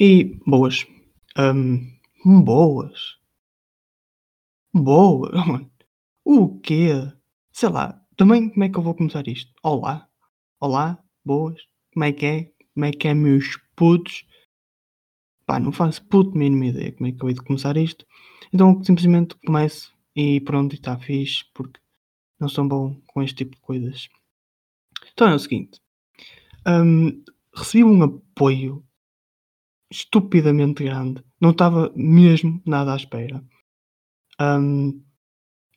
E boas. Hum, boas. Boa, mano. O quê? Sei lá, também como é que eu vou começar isto? Olá, olá, boas, como é que é? Como é que é, meus putos? Pá, não faço puto mínima ideia como é que eu hei de começar isto. Então simplesmente começo e pronto, está fixe, porque não sou bom com este tipo de coisas. Então é o seguinte, hum, recebi um apoio estupidamente grande. Não estava mesmo nada à espera. Hum,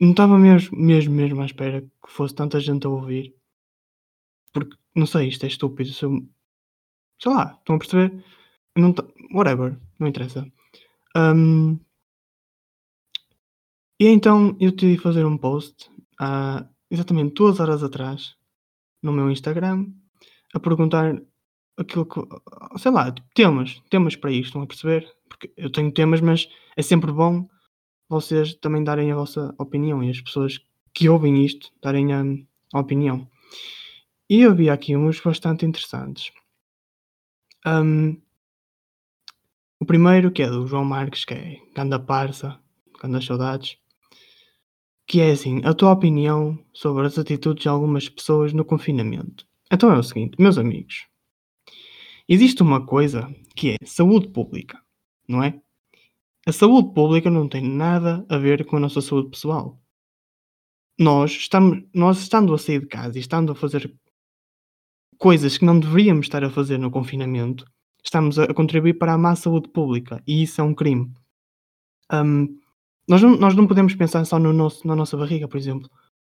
não estava mesmo, mesmo, mesmo à espera que fosse tanta gente a ouvir. Porque, não sei, isto é estúpido. Se eu- sei lá, estão a perceber? Não whatever, não interessa. Hum, e então eu decidi fazer um post há exatamente duas horas atrás no meu Instagram a perguntar aquilo que, sei lá, tipo, temas, temas para isto, estão a perceber? Porque eu tenho temas, mas é sempre bom vocês também darem a vossa opinião e as pessoas que ouvem isto darem a, a opinião. E eu vi aqui uns bastante interessantes. Hum, o primeiro que é do João Marques, que é Ganda Parça, Ganda Saudades, que é assim, a tua opinião sobre as atitudes de algumas pessoas no confinamento. Então é o seguinte, meus amigos, existe uma coisa que é saúde pública, não é? A saúde pública não tem nada a ver com a nossa saúde pessoal. Nós estamos, nós estando a sair de casa e estando a fazer coisas que não deveríamos estar a fazer no confinamento, estamos a, contribuir para a má saúde pública e isso é um crime. Hum, nós, não, nós não podemos pensar só no nosso, na nossa barriga, por exemplo.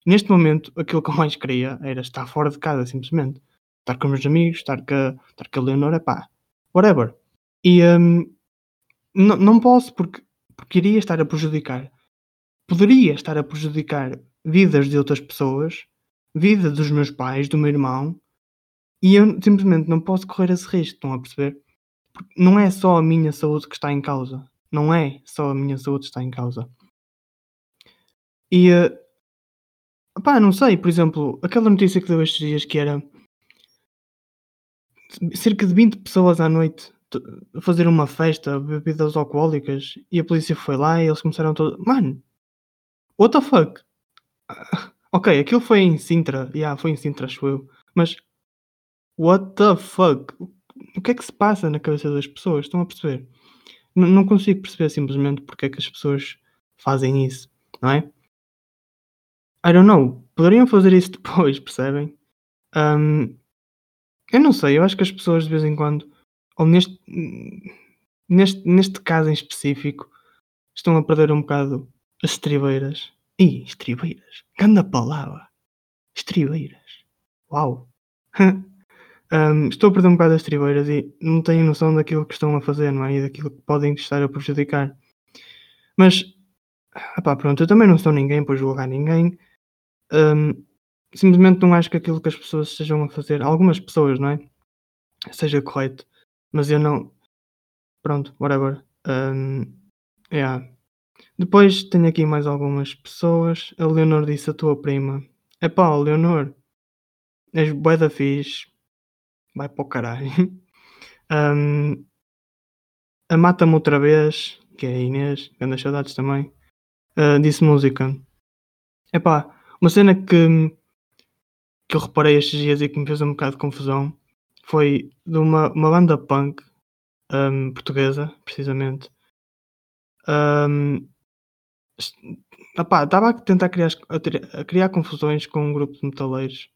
Neste momento, aquilo que eu mais queria era estar fora de casa, simplesmente. Estar com os meus amigos, estar com estar com a Leonora, pá, whatever. E hum, não, não posso porque, porque iria estar a prejudicar, poderia estar a prejudicar vidas de outras pessoas, vida dos meus pais, do meu irmão, e eu simplesmente não posso correr esse risco, estão a perceber? Porque não é só a minha saúde que está em causa. Não é só a minha saúde que está em causa. E, eh, pá, não sei, por exemplo, aquela notícia que deu estes dias que era cerca de 20 pessoas à noite a fazer uma festa, bebidas alcoólicas, e a polícia foi lá e eles começaram todos. Mano, what the fuck? Ok, aquilo foi em Sintra, yeah, foi em Sintra, acho eu, mas what the fuck? O que é que se passa na cabeça das pessoas? Estão a perceber? N- não consigo perceber simplesmente porque é que as pessoas fazem isso, não é? I don't know. Poderiam fazer isso depois, percebem? Ahm, eu não sei, eu acho que as pessoas de vez em quando, ou neste, neste, neste caso em específico, estão a perder um bocado as estribeiras. Ih, estribeiras. Ganda palavra. Estribeiras. Uau. Ahm, estou a perder um bocado as estribeiras e não tenho noção daquilo que estão a fazer, não é? E daquilo que podem estar a prejudicar. Mas, epá, pronto, eu também não sou ninguém para julgar ninguém. Ahm, simplesmente não acho que aquilo que as pessoas estejam a fazer, algumas pessoas, não é? Seja correto. Mas eu não. Pronto, whatever. Ahm, yeah. Depois tenho aqui mais algumas pessoas. A Leonor disse a tua prima. Epá, Leonor, és bué da fixe. Vai para o caralho. Ahm, a Mata-me outra vez, que é a Inês, grandes saudades também. ah, disse música. Epá, uma cena que, que eu reparei estes dias e que me fez um bocado de confusão foi de uma, uma banda punk ahm, portuguesa, precisamente. Epá, Estava a tentar criar, a criar confusões com um grupo de metaleiros.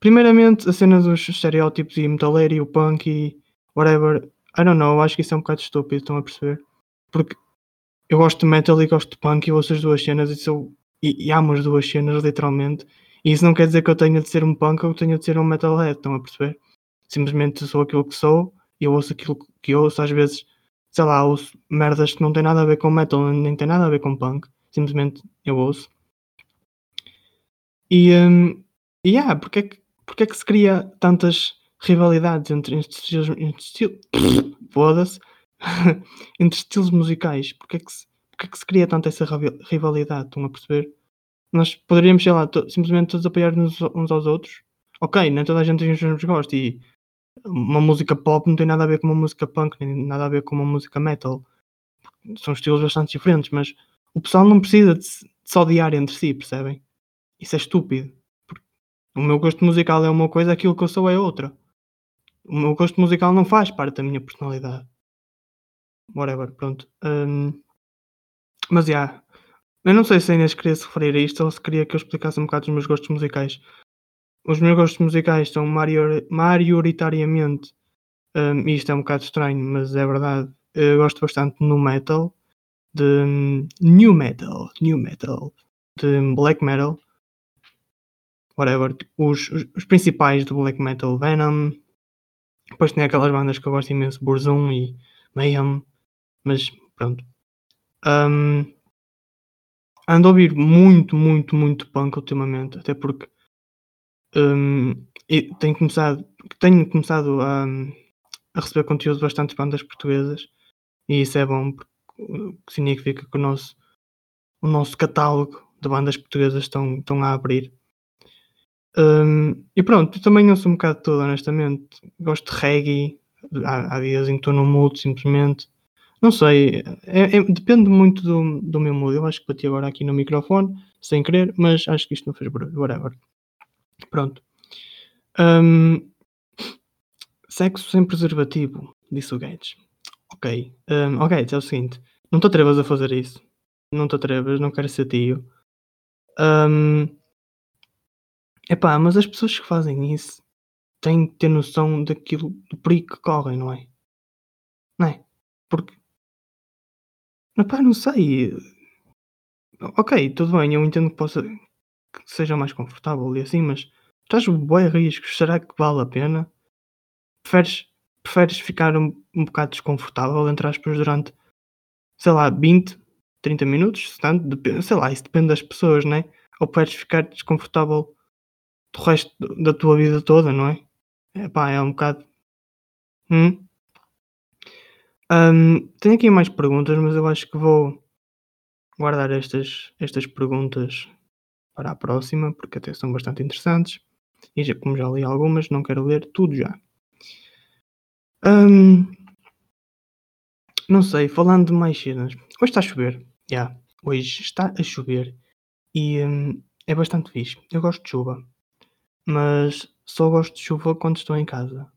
Primeiramente, a cena dos estereótipos e metaleiro e o punk e whatever. I don't know, acho que isso é um bocado estúpido, estão a perceber? Porque eu gosto de metal e gosto de punk e ouço as duas cenas e, sou, e, e amo as duas cenas, literalmente. E isso não quer dizer que eu tenha de ser um punk ou que tenha de ser um metalhead, estão a perceber? Simplesmente sou aquilo que sou e eu ouço aquilo que ouço, às vezes, sei lá, ouço merdas que não têm nada a ver com metal, nem tem nada a ver com punk. Simplesmente eu ouço. E, hum, e yeah, porque é, que, porque é que se cria tantas rivalidades entre, estilos, entre estilos foda-se, entre estilos musicais? Porque é, que se, porque é que se cria tanta essa rivalidade? Estão a perceber? Nós poderíamos, sei lá, to- simplesmente todos apoiar-nos uns aos outros. Ok, nem toda a gente tem os e Uma música pop não tem nada a ver com uma música punk, nem nada a ver com uma música metal. São estilos bastante diferentes, mas o pessoal não precisa de se, de odiar entre si, percebem? Isso é estúpido. O meu gosto musical é uma coisa, aquilo que eu sou é outra. O meu gosto musical não faz parte da minha personalidade. Whatever, pronto. Hum, mas já. Yeah, eu não sei se a Inês queria se referir a isto ou se queria que eu explicasse um bocado os meus gostos musicais. Os meus gostos musicais são maior, maioritariamente, um, e isto é um bocado estranho, mas é verdade, eu gosto bastante no metal, de um, new metal, new metal, de black metal, whatever. Os, os, os, principais do black metal, Venom, depois tem aquelas bandas que eu gosto imenso, Burzum e Mayhem, mas pronto. Um, ando a ouvir muito, muito, muito punk ultimamente, até porque um, tenho começado, tenho começado a, a receber conteúdo de bastantes bandas portuguesas e isso é bom porque significa que o nosso, o nosso catálogo de bandas portuguesas estão, estão a abrir. Um, e pronto, também ouço um bocado de tudo, honestamente. Gosto de reggae, há, há dias em que estou no simplesmente. Não sei, é, é, depende muito do, do meu mood. Eu acho que bati agora aqui no microfone, sem querer, mas acho que isto não fez barulho, whatever. Pronto. Um, sexo sem preservativo, disse o Guedes. Ok. Um, ok, é o seguinte. Não te atrevas a fazer isso. Não te atrevas, não quero ser tio. Um, epá, mas as pessoas que fazem isso têm que ter noção daquilo, do perigo que correm, não é? Não é? Porque. Epá, não sei. Ok, tudo bem, eu entendo que possa que seja mais confortável e assim, mas estás bem riscos, será que vale a pena? Preferes, preferes ficar um, um bocado desconfortável, entre aspas, durante, sei lá, 20, 30 minutos, tanto, depende, sei lá, isso depende das pessoas, né? Ou preferes ficar desconfortável do resto da tua vida toda, não é? É pá, é um bocado. Hum? Um, tenho aqui mais perguntas, mas eu acho que vou guardar estas, estas perguntas para a próxima, porque até são bastante interessantes. E já, como já li algumas, não quero ler tudo já. Um, não sei, falando de mais cenas. Hoje está a chover. Yeah, hoje está a chover. E um, é bastante fixe. Eu gosto de chuva. Mas só gosto de chuva quando estou em casa.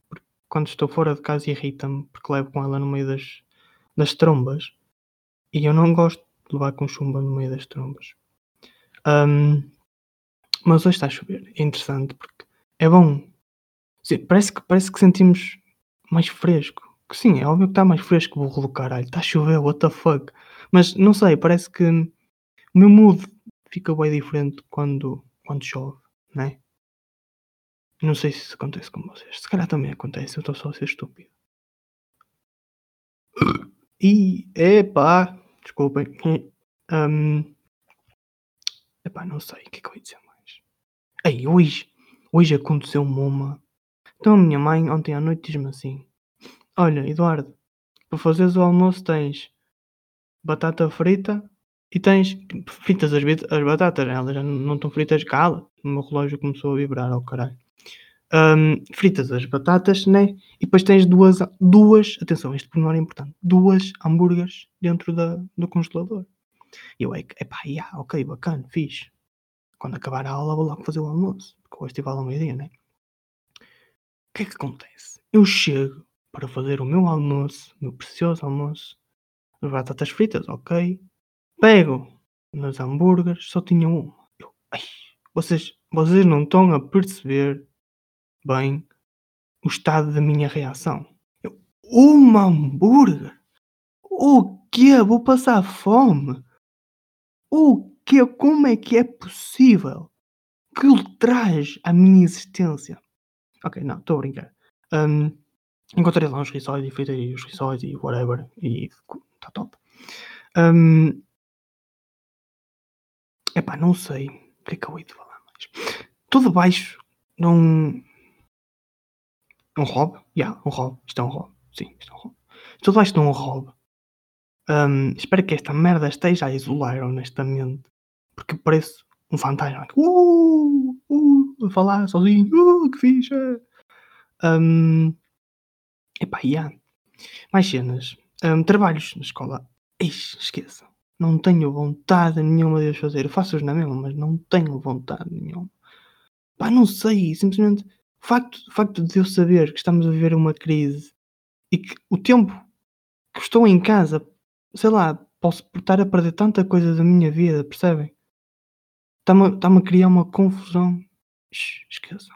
Quando estou fora de casa irrita-me, porque levo com ela no meio das, das trombas. E eu não gosto de levar com chumba no meio das trombas. Um, mas hoje está a chover. É interessante porque é bom. Parece, que, parece que sentimos mais fresco. Que sim, é óbvio que está mais fresco o burro do caralho. Está a chover, what the fuck. Mas não sei, parece que o meu mood fica bem diferente quando, quando chove, né? Não sei se isso acontece com vocês. Se calhar também acontece, eu estou só a ser estúpido. E, epá, desculpem. Um, epá, não sei o que é que eu ia dizer mais. Ei, hoje, hoje aconteceu-me uma. Então a minha mãe ontem à noite diz-me assim: Olha, Eduardo, para fazeres o almoço tens batata frita e tens fritas as, as batatas, elas já não estão fritas, cala. O meu relógio começou a vibrar ao caralho. Um, fritas as batatas, né? E depois tens duas, duas, atenção, este pormenor é importante, duas hambúrgueres dentro da, do congelador. E eu, é epá, yeah, ok, bacana, fixe. Quando acabar a aula vou logo fazer o almoço, porque hoje estive ao meio-dia, né? O que é que acontece? Eu chego para fazer o meu almoço, meu precioso almoço, as batatas fritas, ok. Pego nos hambúrgueres, só tinha uma. Eu, ai, vocês, vocês não estão a perceber bem o estado da minha reação. Eu, uma hambúrguer? O quê? Vou passar fome? O quê? Como é que é possível? Que traz à minha existência? Ok, não, estou a brincar. Um, encontrei lá uns rissóis e fritei os rissóis e whatever. E está top. Um, epá, não sei o que é que eu ia de falar mais. Tudo baixo num, um Rob? Yeah, um Rob. Isto é um Rob. Sim, isto é um Rob. Estou debaixo de um Rob. Um, espero que esta merda esteja a isolar, honestamente. Porque parece um fantasma. Uh, uh, a falar sozinho. Uh, que fixe. Um, Epá, há mais cenas. Hum, trabalhos na escola. Ixi, esqueçam. Não tenho vontade nenhuma de os fazer. Faço-os na mesma, mas não tenho vontade nenhuma. Pá, não sei. Simplesmente o facto, o facto de eu saber que estamos a viver uma crise e que o tempo que estou em casa, sei lá, posso estar a perder tanta coisa da minha vida, percebem? Está-me está a criar uma confusão. Esqueçam.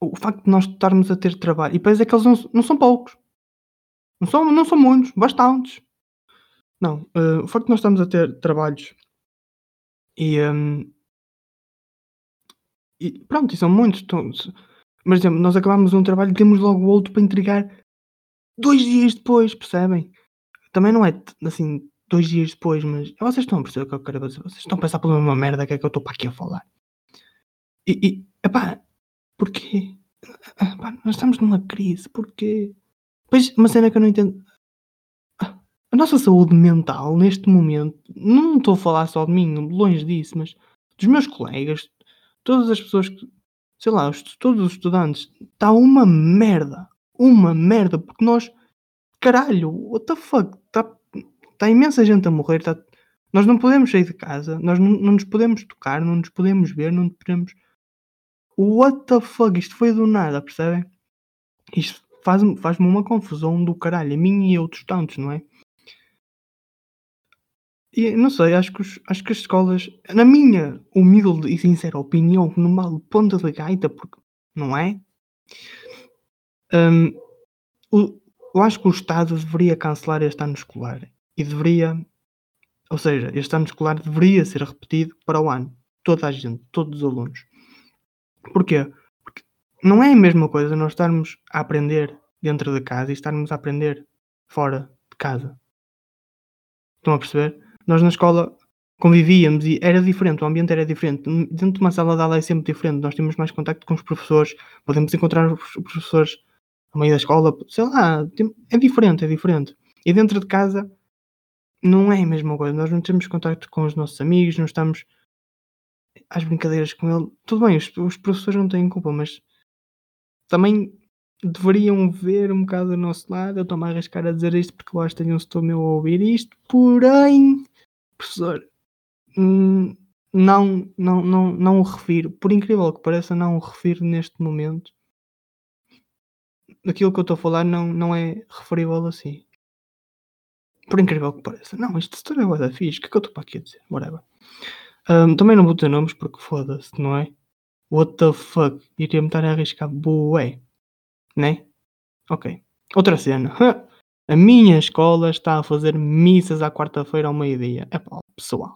O facto de nós estarmos a ter trabalho. E depois é que eles não, não são poucos. Não são, não são muitos, bastantes. Não, uh, o facto de nós estarmos a ter trabalhos e, um, e pronto, e são muitos. Então, mas, exemplo, nós acabamos um trabalho e temos logo outro para entregar dois dias depois, percebem? Também não é assim, dois dias depois, mas vocês estão a perceber o que eu quero dizer. Vocês estão a pensar por uma merda que é que eu estou para aqui a falar. E, e epá, porquê? Epá, nós estamos numa crise, porquê? Pois, uma cena que eu não entendo. A nossa saúde mental, neste momento, não estou a falar só de mim, longe disso, mas dos meus colegas, todas as pessoas que, sei lá, os, todos os estudantes, está uma merda. Uma merda, porque nós, caralho, what the fuck, está tá imensa gente a morrer, tá, nós não podemos sair de casa, nós não, não nos podemos tocar, não nos podemos ver, não podemos. What the fuck, isto foi do nada, percebem? Isto faz-me faz uma confusão do caralho, a mim e outros tantos, não é? E não sei, acho que, os, acho que as escolas, na minha humilde e sincera opinião, numa ponta de gaita, porque não é? Um, o, eu acho que o Estado deveria cancelar este ano escolar e deveria, ou seja, este ano escolar deveria ser repetido para o ano. Toda a gente, todos os alunos. Porquê? não é a mesma coisa nós estarmos a aprender dentro de casa e estarmos a aprender fora de casa. Estão a perceber? Nós na escola convivíamos e era diferente, o ambiente era diferente. Dentro de uma sala de aula é sempre diferente, nós temos mais contacto com os professores, podemos encontrar os professores no meio da escola, sei lá, é diferente, é diferente. E dentro de casa não é a mesma coisa, nós não temos contacto com os nossos amigos, não estamos às brincadeiras com ele. Tudo bem, os, os professores não têm culpa, mas também deveriam ver um bocado do nosso lado. Eu estou-me a arriscar a dizer isto porque eu acho que tenho um a ouvir isto. Porém, professor, hum, não, não, não, não o refiro. Por incrível que pareça, não o refiro neste momento. Aquilo que eu estou a falar não, não é referível assim. Por incrível que pareça. Não, este setor é guarda fixe. O que é que eu estou para aqui a dizer? Whatever. Um, também não vou ter nomes porque foda-se, não é? What the fuck? Iria-me estar a arriscar bué. Né? Ok. Outra cena. A minha escola está a fazer missas à quarta-feira ao meio-dia. É pá, pessoal.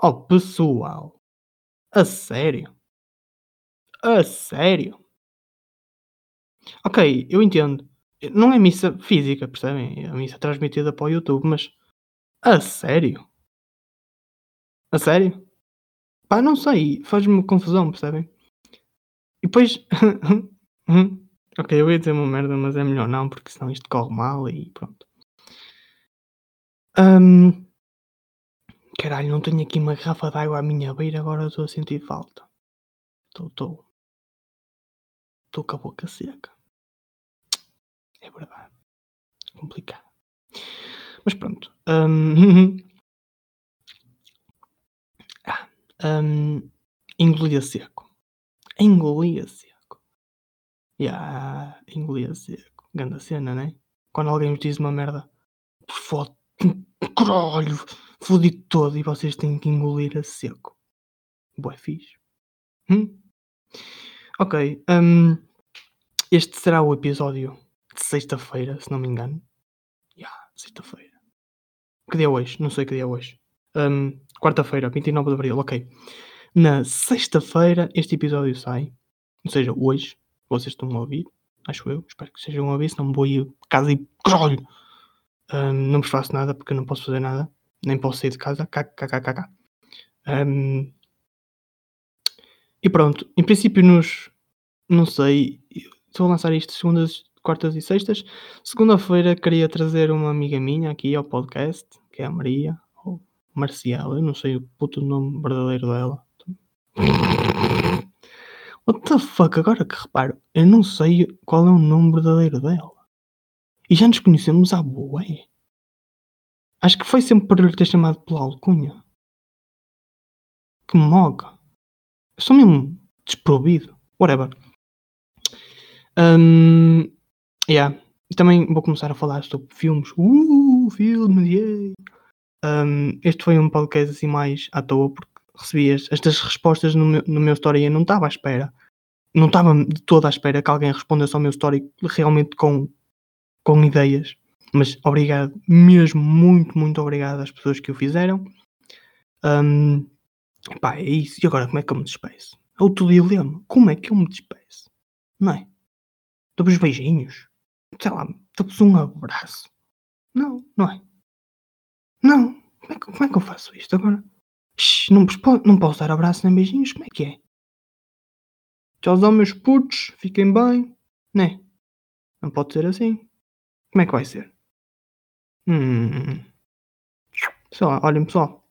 Oh, pessoal. A sério? A sério? Ok, eu entendo. Não é missa física, percebem? É a missa transmitida para o YouTube, mas. A sério? A sério? Pá, não sei, faz-me confusão, percebem? E depois. ok, eu ia dizer uma merda, mas é melhor não, porque senão isto corre mal e pronto. Um... Caralho, não tenho aqui uma garrafa de água à minha beira, agora estou a sentir falta. Estou, estou. Estou com a boca seca. É verdade. Complicado. Mas pronto. Um... Um, engolia seco. Engolia seco. Yeah, engolia seco. Ganda cena, né? Quando alguém vos diz uma merda, fode, caralho, fodi todo e vocês têm que engolir a seco. Boé fixe. Hum? Ok. Um, este será o episódio de sexta-feira, se não me engano. Yeah, sexta-feira. Que dia é hoje? Não sei que dia é hoje. Um, Quarta-feira, 29 de Abril, ok. Na sexta-feira este episódio sai. Ou seja, hoje. Vocês estão a ouvir. Acho eu. Espero que sejam a ouvir. Senão vou ir de casa e caralho. Um, não vos faço nada porque eu não posso fazer nada. Nem posso sair de casa. KKKK. Um, e pronto. Em princípio nos... Não sei. Estou a lançar isto segundas, quartas e sextas. Segunda-feira queria trazer uma amiga minha aqui ao podcast. Que é a Maria. Marcial, eu não sei o puto nome verdadeiro dela. What the fuck? Agora que reparo, eu não sei qual é o nome verdadeiro dela. E já nos conhecemos há bué. Acho que foi sempre por lhe ter chamado pela alcunha. Que moga. Eu sou mesmo desprovido. Whatever. Um, yeah. Também vou começar a falar sobre filmes. Uh, filmes, yeah. Um, este foi um podcast assim mais à toa porque recebi estas respostas no meu, no meu story e eu não estava à espera. Não estava de toda à espera que alguém respondesse ao meu story realmente com, com ideias. Mas obrigado, mesmo muito, muito obrigado às pessoas que o fizeram. Um, pá, é isso. E agora como é que eu me despeço? É outro dilema. Como é que eu me despeço? Não é? Dou-vos beijinhos? Sei lá, dou-vos um abraço? Não, não é? Não. Como é que, como é que eu faço isto agora? Shhh, não, não posso dar abraço nem beijinhos? Como é que é? Tchauzão, meus putos. Fiquem bem. Né? Não pode ser assim. Como é que vai ser? Hum. Sei lá, olhem pessoal.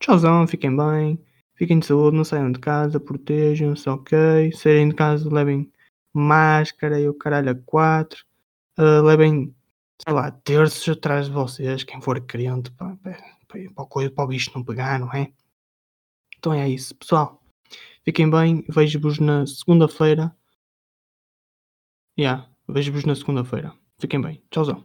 Tchauzão, fiquem bem. Fiquem de saúde, não saiam de casa, protejam-se, ok? Saírem de casa, levem máscara e o caralho a quatro. Uh, levem, sei lá, terços atrás de vocês, quem for crente, pá, pá, para, o, para o bicho não pegar, não é? Então é isso, pessoal. Fiquem bem, vejo-vos na segunda-feira. Yeah, vejo-vos na segunda-feira. Fiquem bem. Tchauzão.